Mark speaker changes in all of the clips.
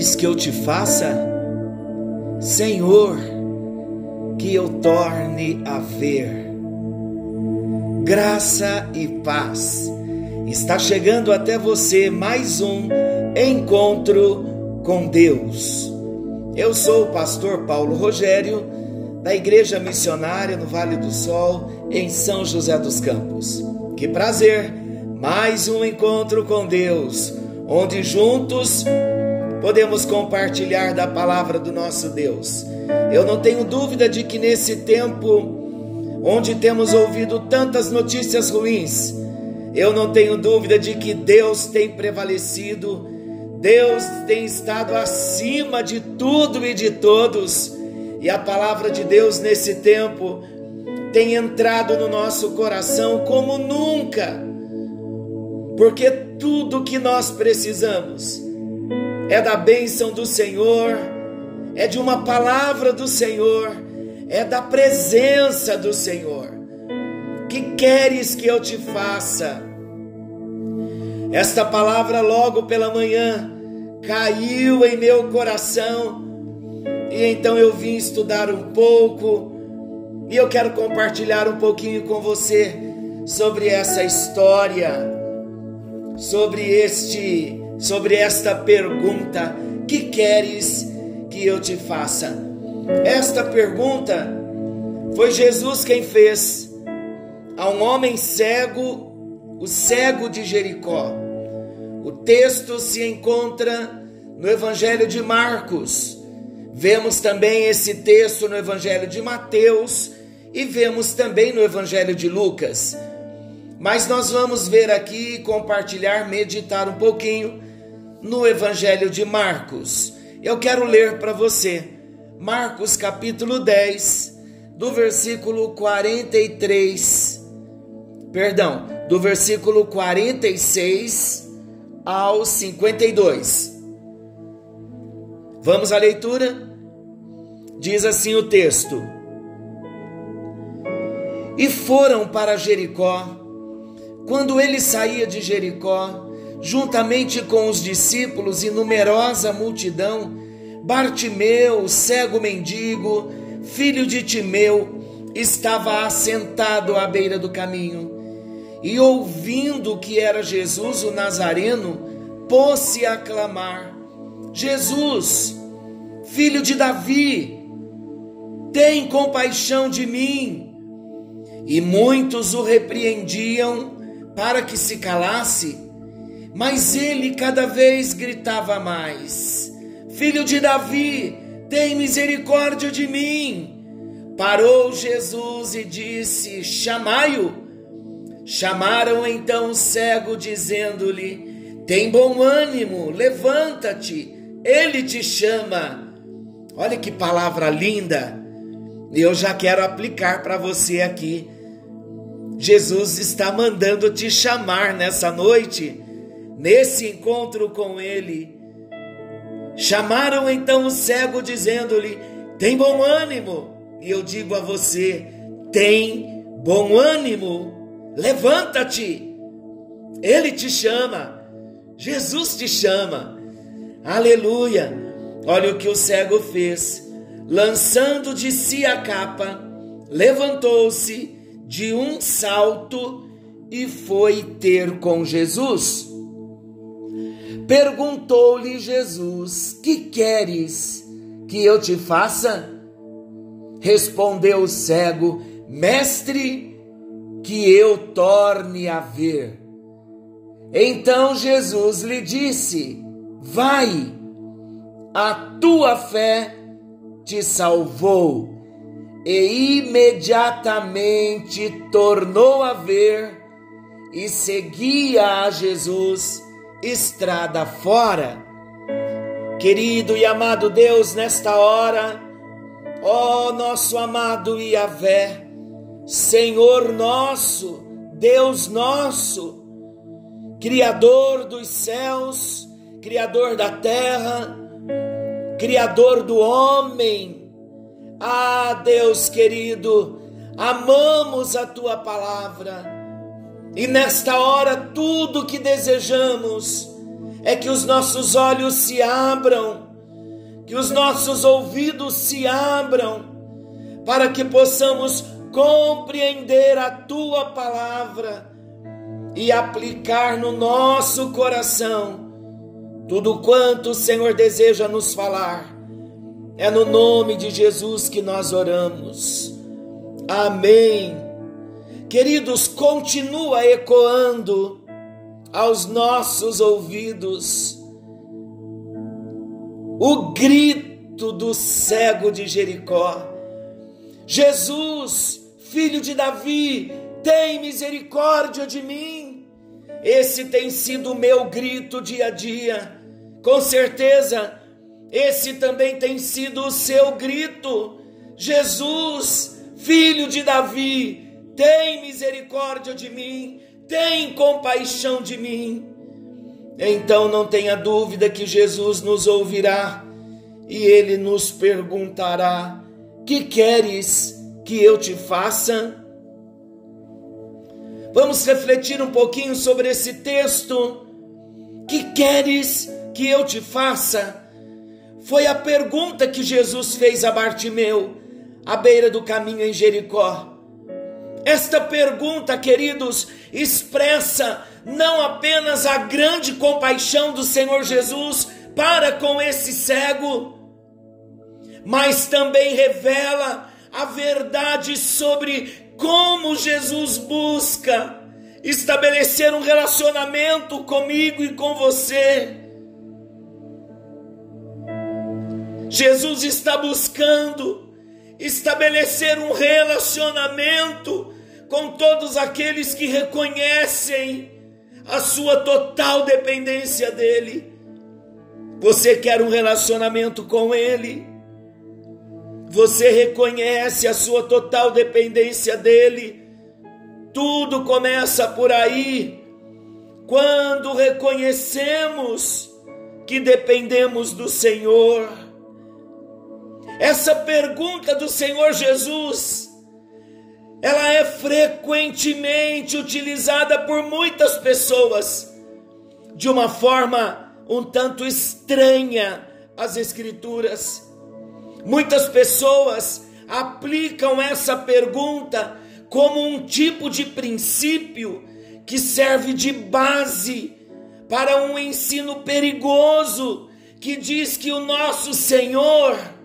Speaker 1: queres que eu te faça? Senhor, que eu torne a ver. Graça e paz. Está chegando até você mais um encontro com Deus. Eu sou o pastor Paulo Rogério, da Igreja Missionária no Vale do Sol, em São José dos Campos. Que prazer! Mais um encontro com Deus, onde juntos podemos compartilhar da palavra do nosso Deus. Eu não tenho dúvida de que nesse tempo, onde temos ouvido tantas notícias ruins, eu não tenho dúvida de que Deus tem prevalecido, Deus tem estado acima de tudo e de todos, e a palavra de Deus nesse tempo tem entrado no nosso coração como nunca, porque tudo que nós precisamos é da bênção do Senhor, é de uma palavra do Senhor, é da presença do Senhor. Que queres que eu te faça? Esta palavra, logo pela manhã, caiu em meu coração e então eu vim estudar um pouco e eu quero compartilhar um pouquinho com você sobre essa história, sobre este sobre esta pergunta: que queres que eu te faça? Esta pergunta foi Jesus quem fez a um homem cego, o cego de Jericó. O texto se encontra no Evangelho de Marcos. Vemos também esse texto no Evangelho de Mateus e vemos também no Evangelho de Lucas. Mas nós vamos ver aqui, compartilhar, meditar um pouquinho no Evangelho de Marcos. Eu quero ler para você Marcos capítulo 10, do versículo 43, perdão, do versículo 46 ao 52. Vamos à leitura? Diz assim o texto: E foram para Jericó. Quando ele saía de Jericó, juntamente com os discípulos e numerosa multidão, Bartimeu, cego mendigo, filho de Timeu, estava assentado à beira do caminho. E ouvindo que era Jesus o Nazareno, pôs-se a clamar: Jesus, filho de Davi, tem compaixão de mim. E muitos o repreendiam para que se calasse. Mas ele cada vez gritava mais: Filho de Davi, tem misericórdia de mim. Parou Jesus e disse: Chamai-o. Chamaram então o cego, dizendo-lhe: Tem bom ânimo, levanta-te, ele te chama. Olha que palavra linda! Eu já quero aplicar para você aqui. Jesus está mandando te chamar nessa noite nesse encontro com ele. Chamaram então o cego, dizendo-lhe: Tem bom ânimo. E eu digo a você: Tem bom ânimo, levanta-te. Ele te chama, Jesus te chama. Aleluia. Olha o que o cego fez. Lançando de si a capa, levantou-se de um salto e foi ter com Jesus. Perguntou-lhe Jesus: Que queres que eu te faça? Respondeu o cego: Mestre, que eu torne a ver. Então Jesus lhe disse: Vai, a tua fé te salvou. E imediatamente tornou a ver e seguia a Jesus estrada fora. Querido e amado Deus, nesta hora, ó nosso amado Iavé, Senhor nosso, Deus nosso, Criador dos céus, Criador da terra, Criador do homem. Ah, Deus querido, amamos a tua palavra e nesta hora, tudo que desejamos é que os nossos olhos se abram que os nossos ouvidos se abram para que possamos compreender a tua palavra e aplicar no nosso coração tudo quanto o Senhor deseja nos falar. É no nome de Jesus que nós oramos. Amém. Queridos, continua ecoando aos nossos ouvidos o grito do cego de Jericó. Jesus, filho de Davi, tem misericórdia de mim. Esse tem sido o meu grito dia a dia. Com certeza, esse também tem sido o seu grito. Jesus, filho de Davi, tem misericórdia de mim, tem compaixão de mim. Então não tenha dúvida que Jesus nos ouvirá e ele nos perguntará: Que queres que eu te faça? Vamos refletir um pouquinho sobre esse texto. Que queres que eu te faça? Foi a pergunta que Jesus fez a Bartimeu, à beira do caminho em Jericó. Esta pergunta, queridos, expressa não apenas a grande compaixão do Senhor Jesus para com esse cego, mas também revela a verdade sobre como Jesus busca estabelecer um relacionamento comigo e com você. Jesus está buscando estabelecer um relacionamento com todos aqueles que reconhecem a sua total dependência dele. Você quer um relacionamento com ele? Você reconhece a sua total dependência dele? Tudo começa por aí. Quando reconhecemos que dependemos do Senhor. Essa pergunta do Senhor Jesus, ela é frequentemente utilizada por muitas pessoas de uma forma um tanto estranha às Escrituras. Muitas pessoas aplicam essa pergunta como um tipo de princípio que serve de base para um ensino perigoso que diz que o nosso Senhor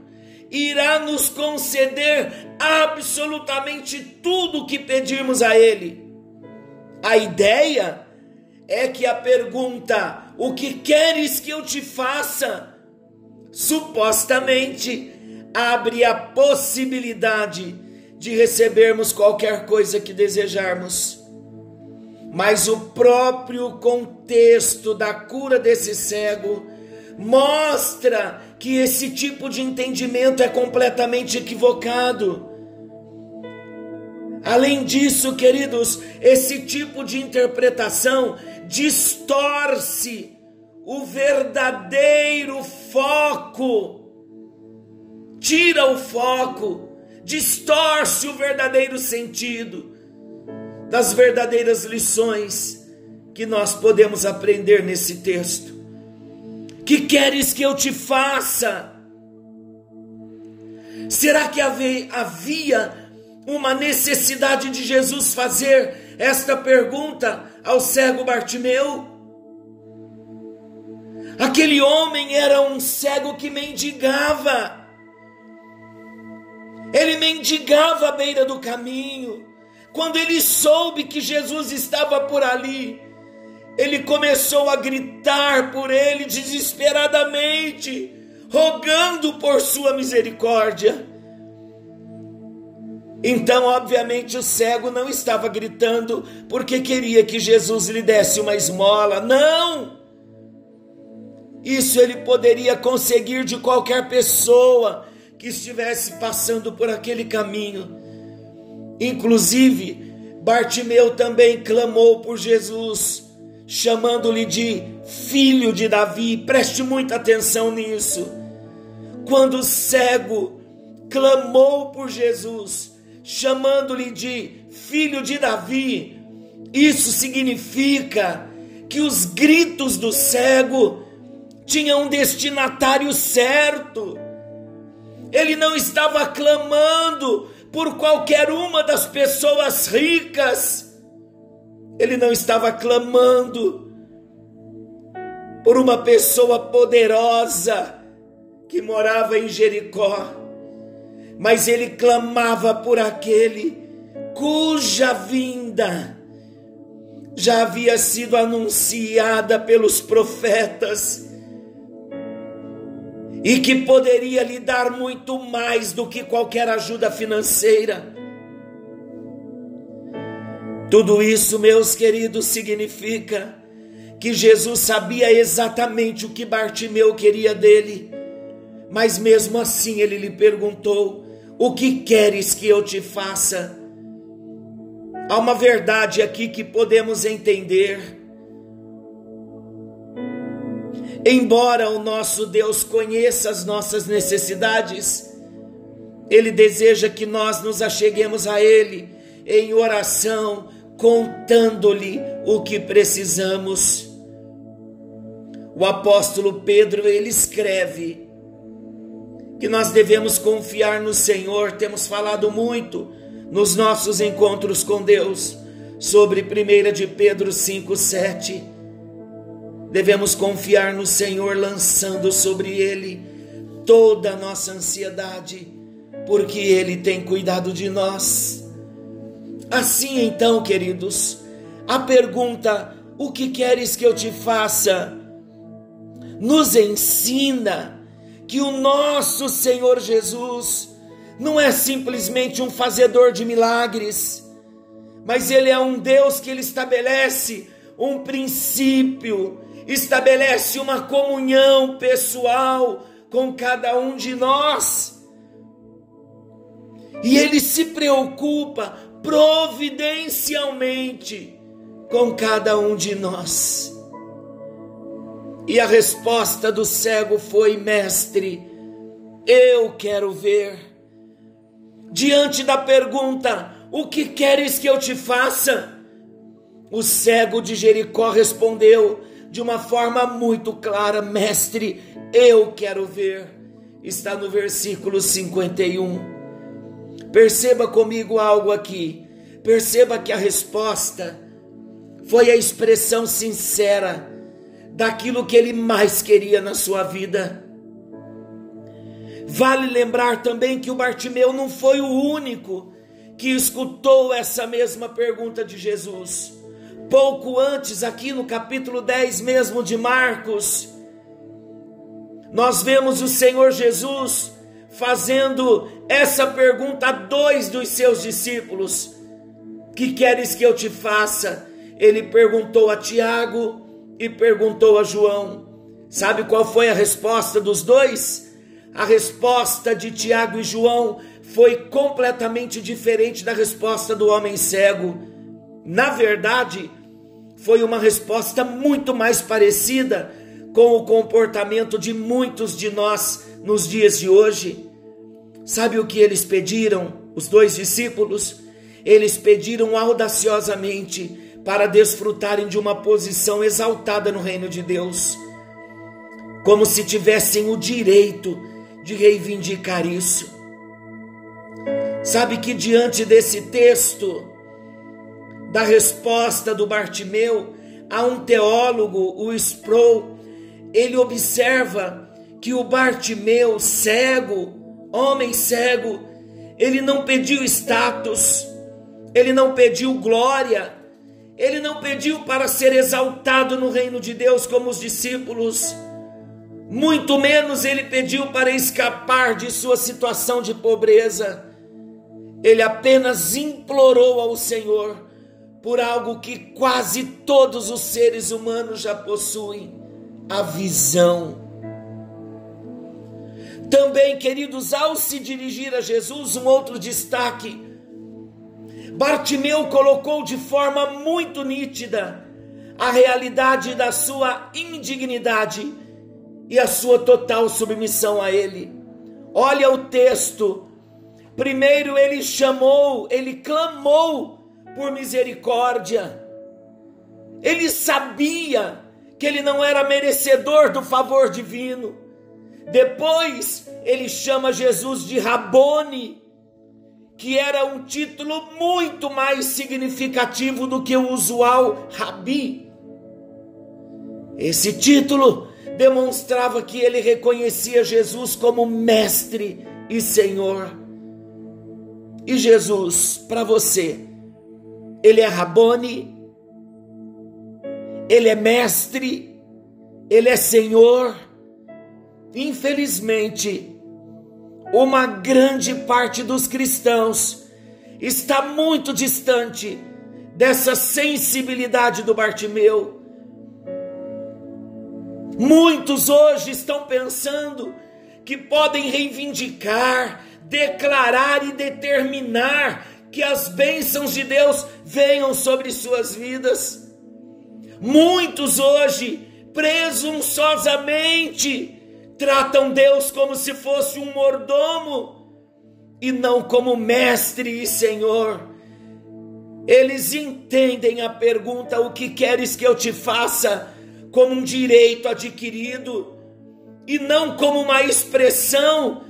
Speaker 1: irá nos conceder absolutamente tudo o que pedirmos a Ele. A ideia é que a pergunta: O que queres que eu te faça? supostamente abre a possibilidade de recebermos qualquer coisa que desejarmos. Mas o próprio contexto da cura desse cego mostra que esse tipo de entendimento é completamente equivocado. Além disso, queridos, esse tipo de interpretação distorce o verdadeiro foco, tira o foco, distorce o verdadeiro sentido das verdadeiras lições que nós podemos aprender nesse texto. Que queres que eu te faça? Será que havia uma necessidade de Jesus fazer esta pergunta ao cego Bartimeu? Aquele homem era um cego que mendigava. Ele mendigava à beira do caminho. Quando ele soube que Jesus estava por ali, ele começou a gritar por ele desesperadamente, rogando por sua misericórdia. Então, obviamente, o cego não estava gritando porque queria que Jesus lhe desse uma esmola. Não! Isso ele poderia conseguir de qualquer pessoa que estivesse passando por aquele caminho. Inclusive, Bartimeu também clamou por Jesus chamando-lhe de filho de Davi. Preste muita atenção nisso. Quando o cego clamou por Jesus, chamando-lhe de filho de Davi, isso significa que os gritos do cego tinha um destinatário certo. Ele não estava clamando por qualquer uma das pessoas ricas. Ele não estava clamando por uma pessoa poderosa que morava em Jericó, mas ele clamava por aquele cuja vinda já havia sido anunciada pelos profetas e que poderia lhe dar muito mais do que qualquer ajuda financeira. Tudo isso, meus queridos, significa que Jesus sabia exatamente o que Bartimeu queria dele, mas mesmo assim ele lhe perguntou: O que queres que eu te faça? Há uma verdade aqui que podemos entender Embora o nosso Deus conheça as nossas necessidades, Ele deseja que nós nos acheguemos a Ele em oração, contando-lhe o que precisamos. O apóstolo Pedro, ele escreve que nós devemos confiar no Senhor, temos falado muito nos nossos encontros com Deus sobre 1 de Pedro 5, 7 Devemos confiar no Senhor, lançando sobre Ele toda a nossa ansiedade, porque Ele tem cuidado de nós. Assim então, queridos, a pergunta: o que queres que eu te faça? nos ensina que o nosso Senhor Jesus não é simplesmente um fazedor de milagres, mas Ele é um Deus que Ele estabelece um princípio estabelece uma comunhão pessoal com cada um de nós. E ele se preocupa providencialmente com cada um de nós. E a resposta do cego foi: Mestre, eu quero ver. Diante da pergunta: O que queres que eu te faça? O cego de Jericó respondeu: de uma forma muito clara: Mestre, eu quero ver. Está no versículo 51. Perceba comigo algo aqui. Perceba que a resposta foi a expressão sincera daquilo que ele mais queria na sua vida. Vale lembrar também que o Bartimeu não foi o único que escutou essa mesma pergunta de Jesus pouco antes, aqui no capítulo 10 mesmo de Marcos, nós vemos o Senhor Jesus fazendo essa pergunta a dois dos seus discípulos: Que queres que eu te faça? Ele perguntou a Tiago e perguntou a João. Sabe qual foi a resposta dos dois? A resposta de Tiago e João foi completamente diferente da resposta do homem cego. Na verdade, foi uma resposta muito mais parecida com o comportamento de muitos de nós nos dias de hoje. Sabe o que eles pediram, os dois discípulos? Eles pediram audaciosamente para desfrutarem de uma posição exaltada no reino de Deus, como se tivessem o direito de reivindicar isso. Sabe que diante desse texto, da resposta do Bartimeu a um teólogo, o Sproul, ele observa que o Bartimeu, cego, homem cego, ele não pediu status, ele não pediu glória, ele não pediu para ser exaltado no reino de Deus como os discípulos, muito menos ele pediu para escapar de sua situação de pobreza. Ele apenas implorou ao Senhor por algo que quase todos os seres humanos já possuem: a visão. Também, queridos, ao se dirigir a Jesus, um outro destaque. Bartimeu colocou de forma muito nítida a realidade da sua indignidade e a sua total submissão a Ele. Olha o texto. Primeiro ele chamou, ele clamou por misericórdia. Ele sabia que ele não era merecedor do favor divino. Depois ele chama Jesus de Rabone, que era um título muito mais significativo do que o usual Rabi. Esse título demonstrava que ele reconhecia Jesus como mestre e Senhor. E Jesus, para você, ele é Rabone, ele é mestre, ele é Senhor. Infelizmente, uma grande parte dos cristãos está muito distante dessa sensibilidade do Bartimeu. Muitos hoje estão pensando que podem reivindicar, declarar e determinar que as bênçãos de Deus venham sobre suas vidas. Muitos hoje, presunçosamente, tratam Deus como se fosse um mordomo e não como mestre e senhor. Eles entendem a pergunta: o que queres que eu te faça? como um direito adquirido e não como uma expressão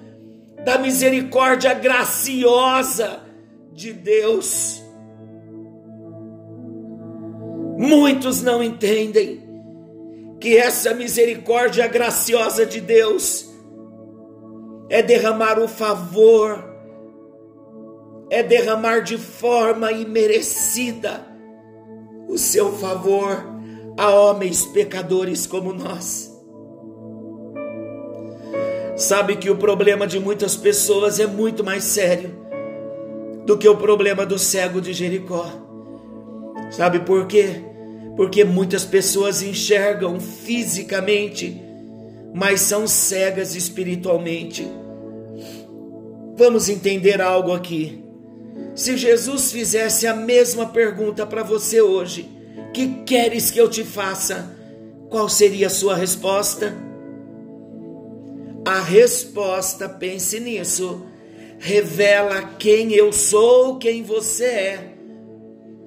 Speaker 1: da misericórdia graciosa de Deus. Muitos não entendem que essa misericórdia graciosa de Deus é derramar o favor, é derramar de forma imerecida o seu favor a homens pecadores como nós. Sabe que o problema de muitas pessoas é muito mais sério do que o problema do cego de Jericó. Sabe por quê? Porque muitas pessoas enxergam fisicamente, mas são cegas espiritualmente. Vamos entender algo aqui. Se Jesus fizesse a mesma pergunta para você hoje, que queres que eu te faça? Qual seria a sua resposta? A resposta, pense nisso, revela quem eu sou, quem você é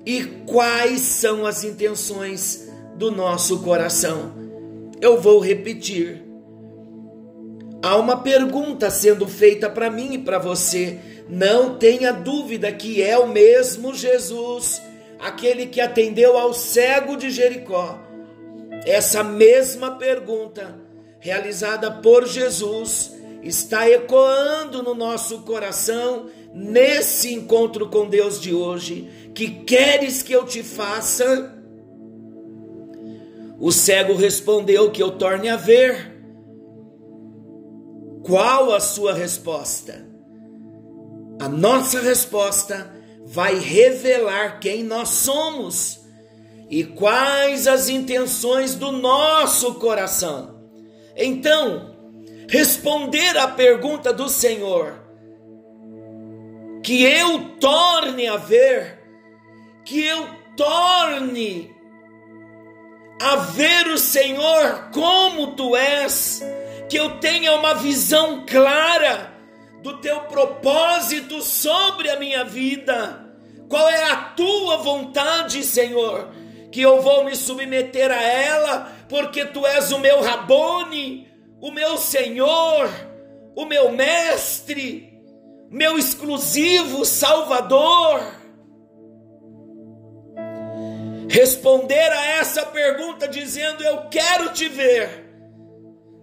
Speaker 1: e quais são as intenções do nosso coração. Eu vou repetir. Há uma pergunta sendo feita para mim e para você. Não tenha dúvida que é o mesmo Jesus aquele que atendeu ao cego de Jericó. Essa mesma pergunta, realizada por Jesus, está ecoando no nosso coração nesse encontro com Deus de hoje. Que queres que eu te faça? O cego respondeu que eu torne a ver. Qual a sua resposta? A nossa resposta vai revelar quem nós somos e quais as intenções do nosso coração. Então, responder à pergunta do Senhor, que eu torne a ver, que eu torne a ver o Senhor como tu és, que eu tenha uma visão clara do teu propósito sobre a minha vida. Qual é a tua vontade, Senhor? Que eu vou me submeter a ela, porque tu és o meu Rabone, o meu Senhor, o meu mestre, meu exclusivo Salvador. Responder a essa pergunta dizendo: Eu quero te ver.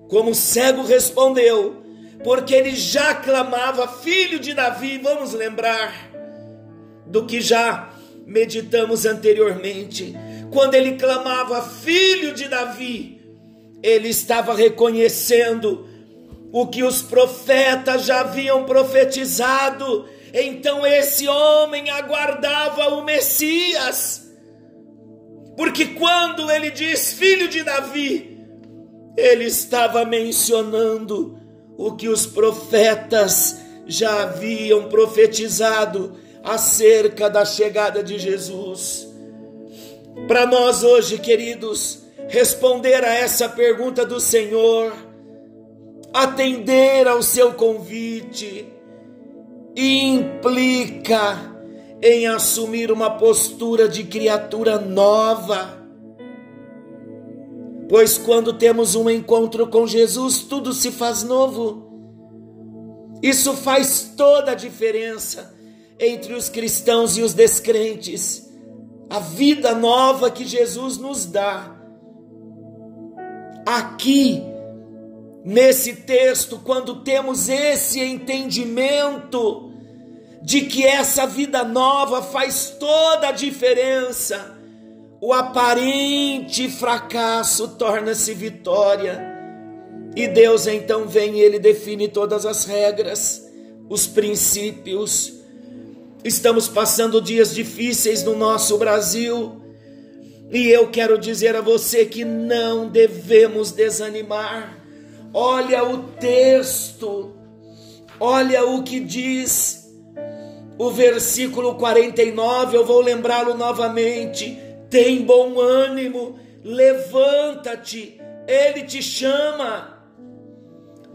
Speaker 1: Como o cego respondeu: porque ele já clamava, filho de Davi, vamos lembrar do que já meditamos anteriormente. Quando ele clamava, filho de Davi, ele estava reconhecendo o que os profetas já haviam profetizado. Então esse homem aguardava o Messias. Porque quando ele diz filho de Davi, ele estava mencionando o que os profetas já haviam profetizado acerca da chegada de Jesus. Para nós hoje, queridos, responder a essa pergunta do Senhor, atender ao seu convite, implica em assumir uma postura de criatura nova. Pois quando temos um encontro com Jesus, tudo se faz novo. Isso faz toda a diferença entre os cristãos e os descrentes. A vida nova que Jesus nos dá. Aqui, nesse texto, quando temos esse entendimento de que essa vida nova faz toda a diferença, o aparente fracasso torna-se vitória. E Deus então vem e ele define todas as regras, os princípios. Estamos passando dias difíceis no nosso Brasil. E eu quero dizer a você que não devemos desanimar. Olha o texto, olha o que diz o versículo 49, eu vou lembrá-lo novamente. Tem bom ânimo, levanta-te, ele te chama.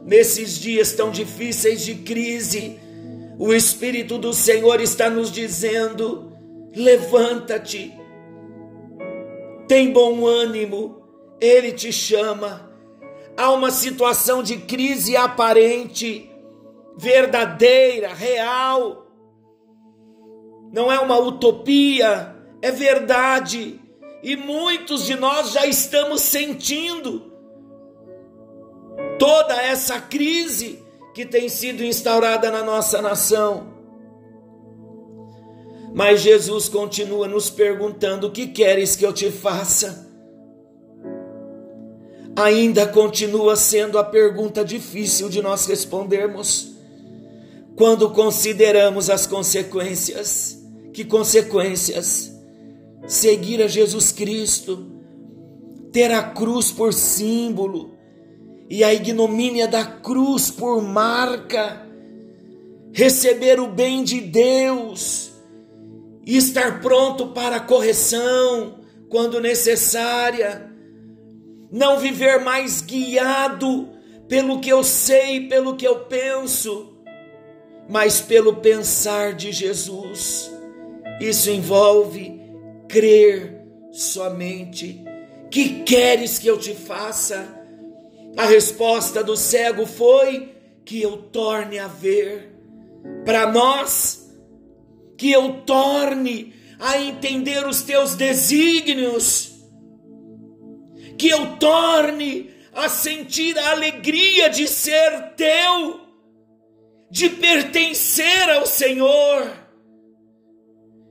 Speaker 1: Nesses dias tão difíceis de crise, o Espírito do Senhor está nos dizendo: levanta-te, tem bom ânimo, ele te chama. Há uma situação de crise aparente, verdadeira, real. Não é uma utopia, é verdade, e muitos de nós já estamos sentindo toda essa crise que tem sido instaurada na nossa nação. Mas Jesus continua nos perguntando: O que queres que eu te faça? Ainda continua sendo a pergunta difícil de nós respondermos quando consideramos as consequências. Que consequências? seguir a Jesus Cristo, ter a cruz por símbolo e a ignomínia da cruz por marca, receber o bem de Deus e estar pronto para a correção quando necessária, não viver mais guiado pelo que eu sei, pelo que eu penso, mas pelo pensar de Jesus. Isso envolve crer somente. Que queres que eu te faça? A resposta do cego foi que eu torne a ver. Para nós, que eu torne a entender os teus desígnios, que eu torne a sentir a alegria de ser teu, de pertencer ao Senhor,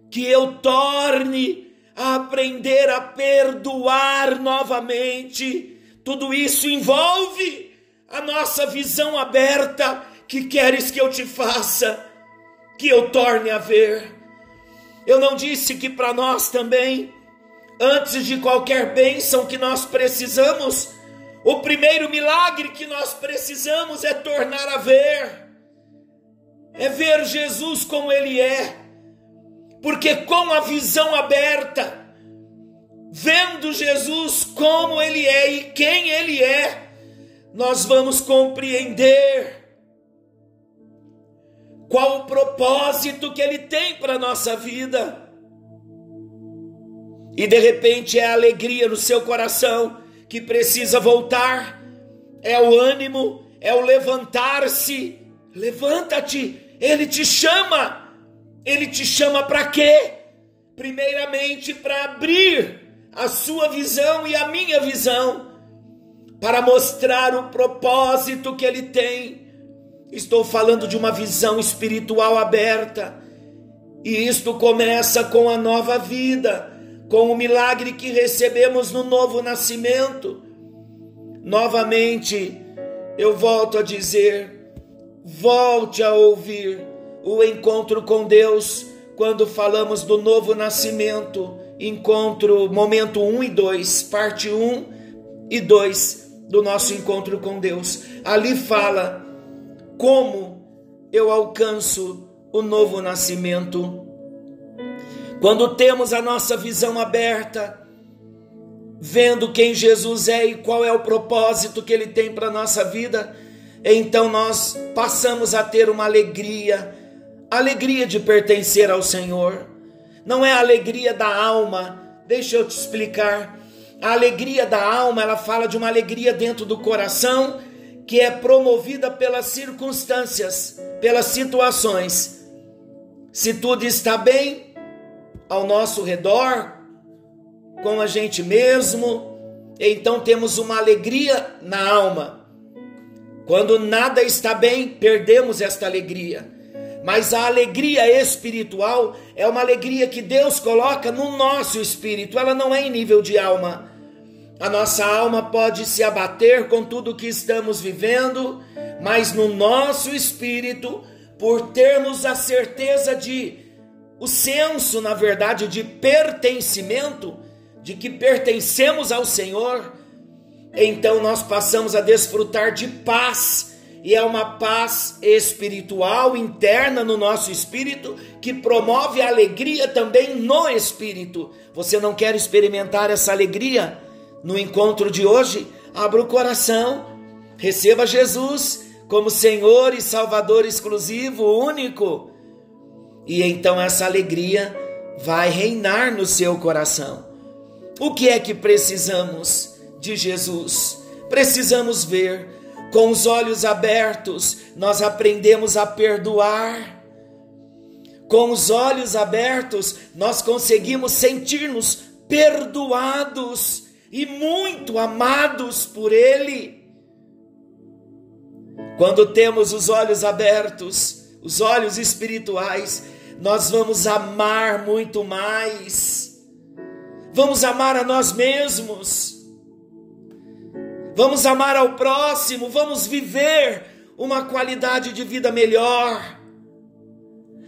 Speaker 1: que eu torne a aprender a perdoar novamente. Tudo isso envolve a nossa visão aberta. Que queres que eu te faça? Que eu torne a ver. Eu não disse que para nós também, antes de qualquer bênção que nós precisamos, o primeiro milagre que nós precisamos é tornar a ver. É ver Jesus como Ele é porque com a visão aberta, vendo Jesus como Ele é e quem Ele é, nós vamos compreender qual o propósito que Ele tem para a nossa vida. E de repente é a alegria no seu coração que precisa voltar, é o ânimo, é o levantar-se. Levanta-te, Ele te chama ele te chama para quê? Primeiramente para abrir a sua visão e a minha visão, para mostrar o propósito que ele tem. Estou falando de uma visão espiritual aberta. E isto começa com a nova vida, com o milagre que recebemos no novo nascimento. Novamente, eu volto a dizer, volte a ouvir o encontro com Deus quando falamos do novo nascimento, encontro momento 1 e 2, parte 1 e 2 do nosso encontro com Deus. Ali fala como eu alcanço o novo nascimento. Quando temos a nossa visão aberta, vendo quem Jesus é e qual é o propósito que ele tem para a nossa vida, então nós passamos a ter uma alegria alegria de pertencer ao Senhor, não é a alegria da alma. Deixa eu te explicar. A alegria da alma, ela fala de uma alegria dentro do coração que é promovida pelas circunstâncias, pelas situações. Se tudo está bem ao nosso redor, com a gente mesmo, então temos uma alegria na alma. Quando nada está bem, perdemos esta alegria. Mas a alegria espiritual é uma alegria que Deus coloca no nosso espírito, ela não é em nível de alma. A nossa alma pode se abater com tudo que estamos vivendo, mas no nosso espírito, por termos a certeza de o senso, na verdade, de pertencimento, de que pertencemos ao Senhor, então nós passamos a desfrutar de paz, e é uma paz espiritual interna no nosso espírito que promove a alegria também no espírito. Você não quer experimentar essa alegria no encontro de hoje? Abra o coração, receba Jesus como Senhor e Salvador exclusivo, único, e então essa alegria vai reinar no seu coração. O que é que precisamos de Jesus? Precisamos ver com os olhos abertos, nós aprendemos a perdoar. Com os olhos abertos, nós conseguimos sentir-nos perdoados e muito amados por Ele. Quando temos os olhos abertos, os olhos espirituais, nós vamos amar muito mais Vamos amar a nós mesmos. Vamos amar ao próximo, vamos viver uma qualidade de vida melhor.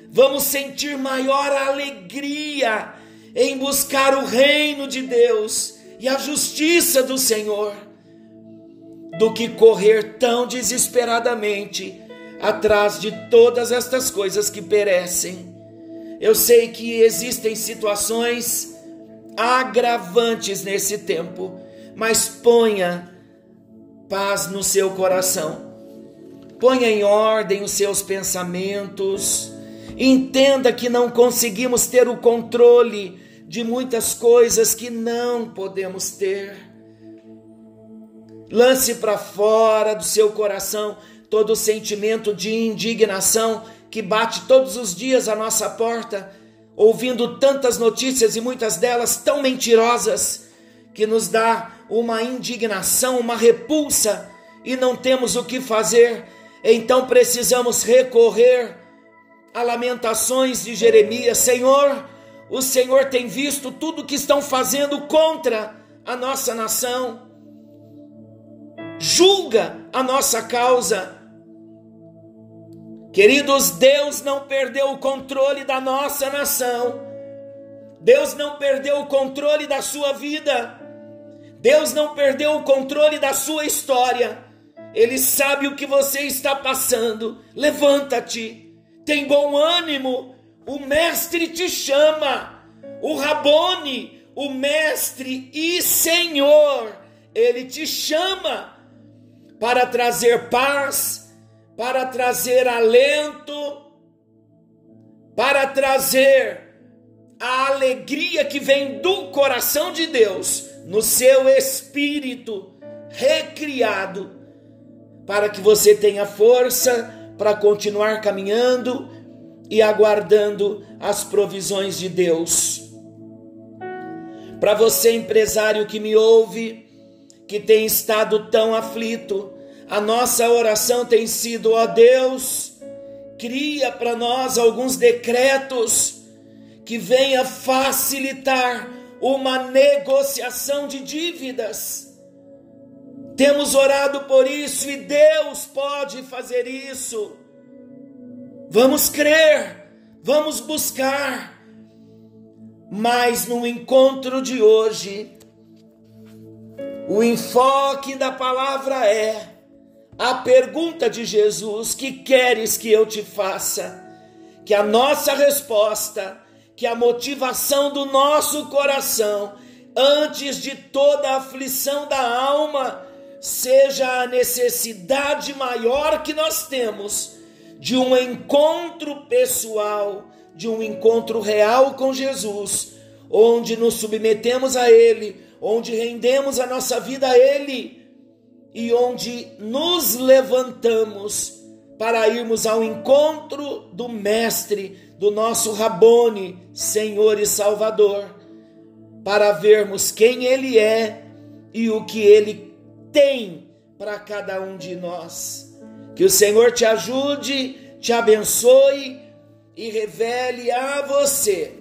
Speaker 1: Vamos sentir maior alegria em buscar o reino de Deus e a justiça do Senhor, do que correr tão desesperadamente atrás de todas estas coisas que perecem. Eu sei que existem situações agravantes nesse tempo, mas ponha paz no seu coração. Ponha em ordem os seus pensamentos. Entenda que não conseguimos ter o controle de muitas coisas que não podemos ter. Lance para fora do seu coração todo o sentimento de indignação que bate todos os dias à nossa porta ouvindo tantas notícias e muitas delas tão mentirosas, que nos dá uma indignação, uma repulsa e não temos o que fazer, então precisamos recorrer a lamentações de Jeremias: Senhor, o Senhor tem visto tudo que estão fazendo contra a nossa nação, julga a nossa causa Queridos, Deus não perdeu o controle da nossa nação. Deus não perdeu o controle da sua vida. Deus não perdeu o controle da sua história. Ele sabe o que você está passando. Levanta-te. Tem bom ânimo. O mestre te chama. O Rabone, o mestre e Senhor, ele te chama para trazer paz para trazer alento, para trazer a alegria que vem do coração de Deus no seu espírito recriado, para que você tenha força para continuar caminhando e aguardando as provisões de Deus. Para você, empresário que me ouve, que tem estado tão aflito, a nossa oração tem sido, ó Deus, cria para nós alguns decretos que venha facilitar uma negociação de dívidas. Temos orado por isso e Deus pode fazer isso. Vamos crer, vamos buscar. Mas no encontro de hoje, o enfoque da palavra é a pergunta de Jesus: que queres que eu te faça? Que a nossa resposta, que a motivação do nosso coração, antes de toda a aflição da alma, seja a necessidade maior que nós temos de um encontro pessoal, de um encontro real com Jesus, onde nos submetemos a Ele, onde rendemos a nossa vida a Ele e onde nos levantamos para irmos ao encontro do Mestre, do nosso Rabone, Senhor e Salvador, para vermos quem Ele é e o que Ele tem para cada um de nós. Que o Senhor te ajude, te abençoe e revele a você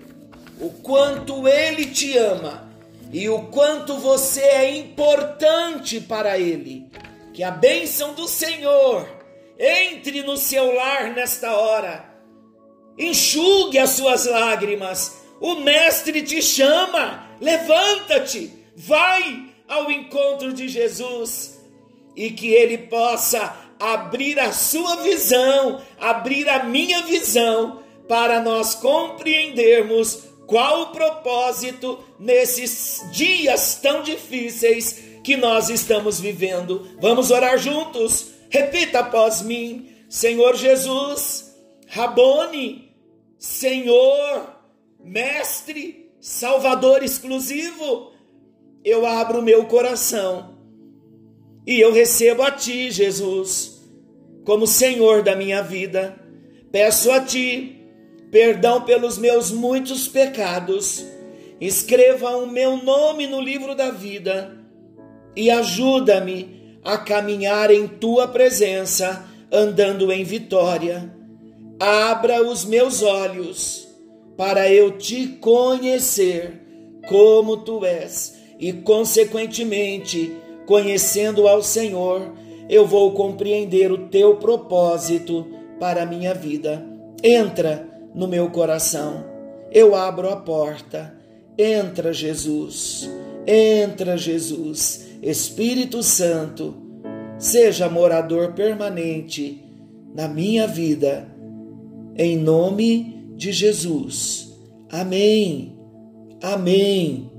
Speaker 1: o quanto Ele te ama e o quanto você é importante para Ele. Que a bênção do Senhor entre no seu lar nesta hora, enxugue as suas lágrimas. O Mestre te chama, levanta-te, vai ao encontro de Jesus e que Ele possa abrir a sua visão, abrir a minha visão, para nós compreendermos qual o propósito nesses dias tão difíceis que nós estamos vivendo. Vamos orar juntos? Repita após mim: Senhor Jesus, Rabone, Senhor, Mestre, Salvador exclusivo, eu abro meu coração e eu recebo a Ti, Jesus, como Senhor da minha vida. Peço a Ti perdão pelos meus muitos pecados, escreva o meu nome no livro da vida e ajuda-me a caminhar em tua presença, andando em vitória. Abra os meus olhos para eu te conhecer como tu és e, consequentemente, conhecendo ao Senhor, eu vou compreender o teu propósito para a minha vida. Entra no meu coração. Eu abro a porta. Entra, Jesus. Entra, Jesus. Espírito Santo, seja morador permanente na minha vida. Em nome de Jesus. Amém. Amém.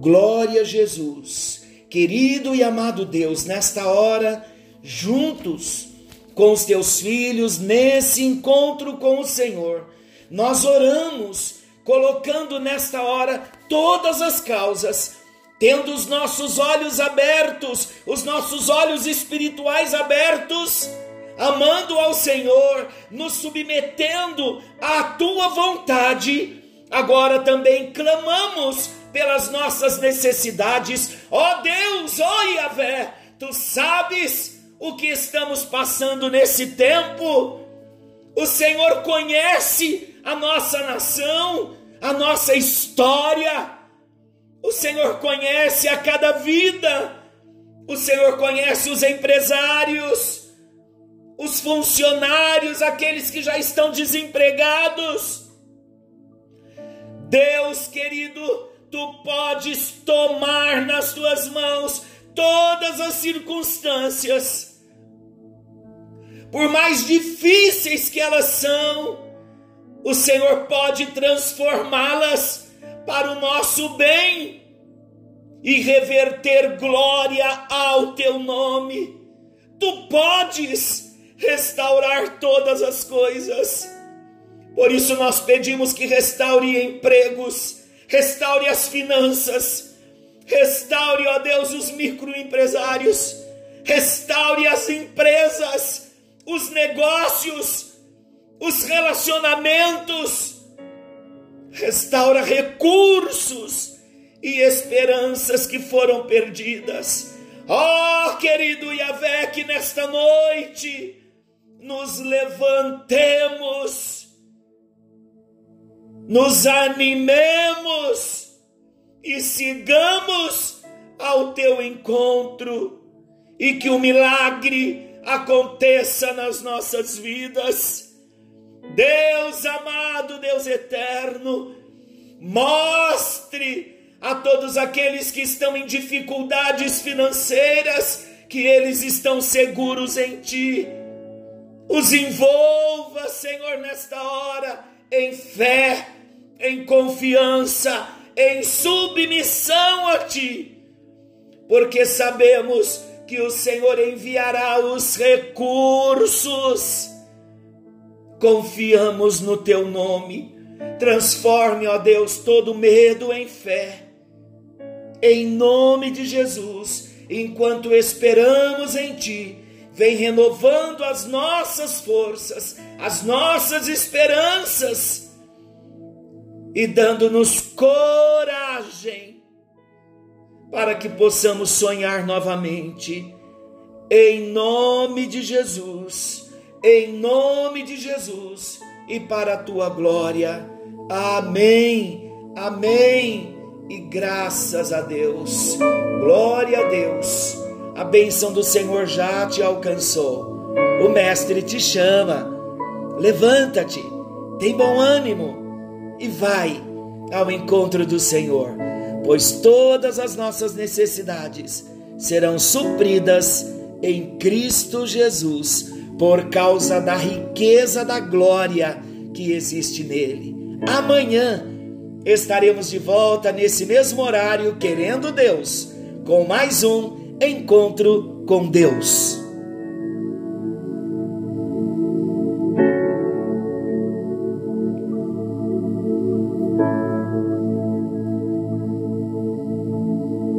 Speaker 1: Glória a Jesus. Querido e amado Deus, nesta hora, juntos com os teus filhos, nesse encontro com o Senhor, nós oramos, colocando nesta hora todas as causas, tendo os nossos olhos abertos, os nossos olhos espirituais abertos, amando ao Senhor, nos submetendo à tua vontade. Agora também clamamos pelas nossas necessidades. Ó oh Deus, ó oh Yahvé, tu sabes o que estamos passando nesse tempo. O Senhor conhece a nossa nação, a nossa história. O Senhor conhece a cada vida. O Senhor conhece os empresários, os funcionários, aqueles que já estão desempregados. Deus querido, tu podes tomar nas tuas mãos todas as circunstâncias, por mais difíceis que elas são, o Senhor pode transformá-las para o nosso bem e reverter glória ao teu nome. Tu podes restaurar todas as coisas. Por isso nós pedimos que restaure empregos, restaure as finanças, restaure, ó Deus, os microempresários, restaure as empresas, os negócios, os relacionamentos, restaura recursos e esperanças que foram perdidas. Ó oh, querido Yahvé, que nesta noite nos levantemos, nos animemos e sigamos ao teu encontro e que o milagre aconteça nas nossas vidas Deus amado, Deus eterno, mostre a todos aqueles que estão em dificuldades financeiras que eles estão seguros em Ti. Os envolva, Senhor, nesta hora, em fé, em confiança, em submissão a Ti, porque sabemos que o Senhor enviará os recursos confiamos no teu nome. Transforme, ó Deus, todo medo em fé. em nome de Jesus, enquanto esperamos em Ti, vem renovando as nossas forças, as nossas esperanças e dando-nos coragem para que possamos sonhar novamente. Em nome de Jesus, em nome de Jesus e para a tua glória. Amém, amém e graças a Deus. Glória a Deus. A bênção do Senhor já te alcançou. O Mestre te chama. Levanta-te, tem bom ânimo e vai ao encontro do Senhor, pois todas as nossas necessidades serão supridas em Cristo Jesus, por causa da riqueza da glória que existe nele. Amanhã estaremos de volta nesse mesmo horário, querendo Deus, com mais um encontro com Deus.